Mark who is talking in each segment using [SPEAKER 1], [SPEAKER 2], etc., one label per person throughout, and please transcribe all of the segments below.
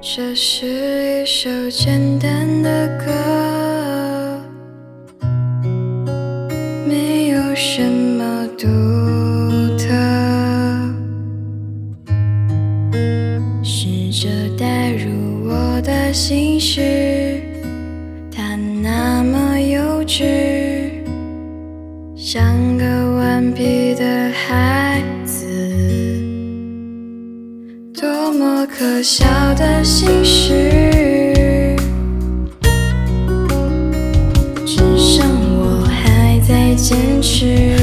[SPEAKER 1] 这是一首简单的歌，没有什么独特。试着代入我的心事，它那么幼稚，像个顽皮。可笑的心事只剩我还在坚持。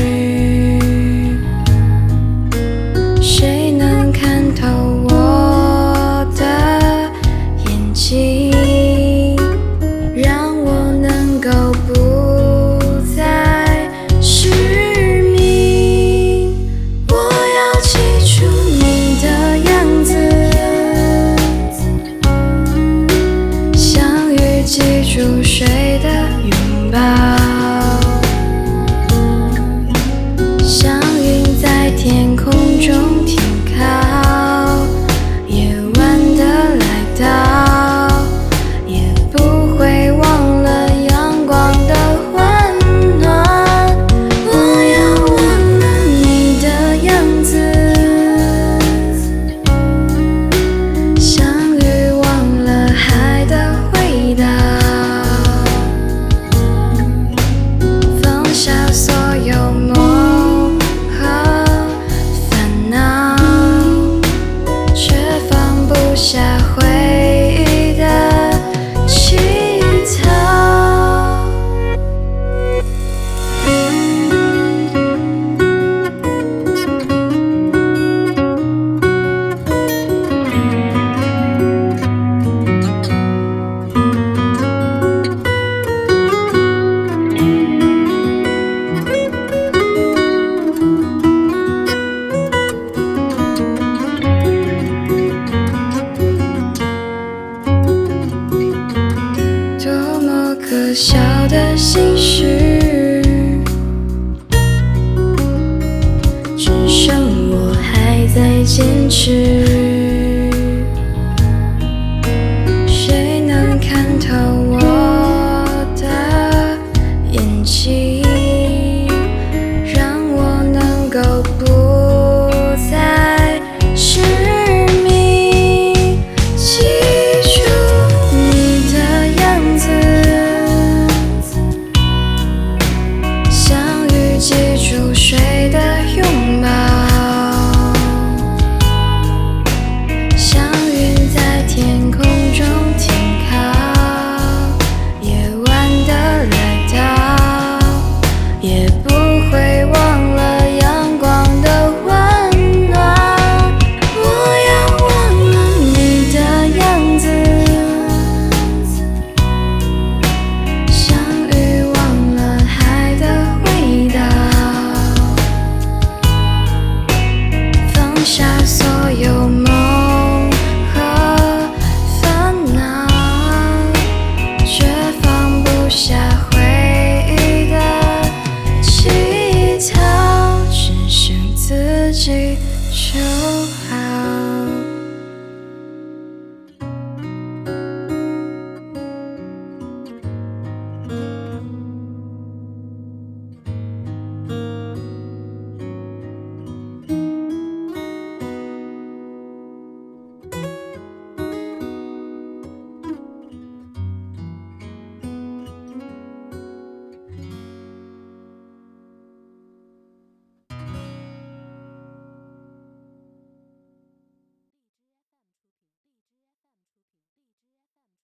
[SPEAKER 1] 是。就好。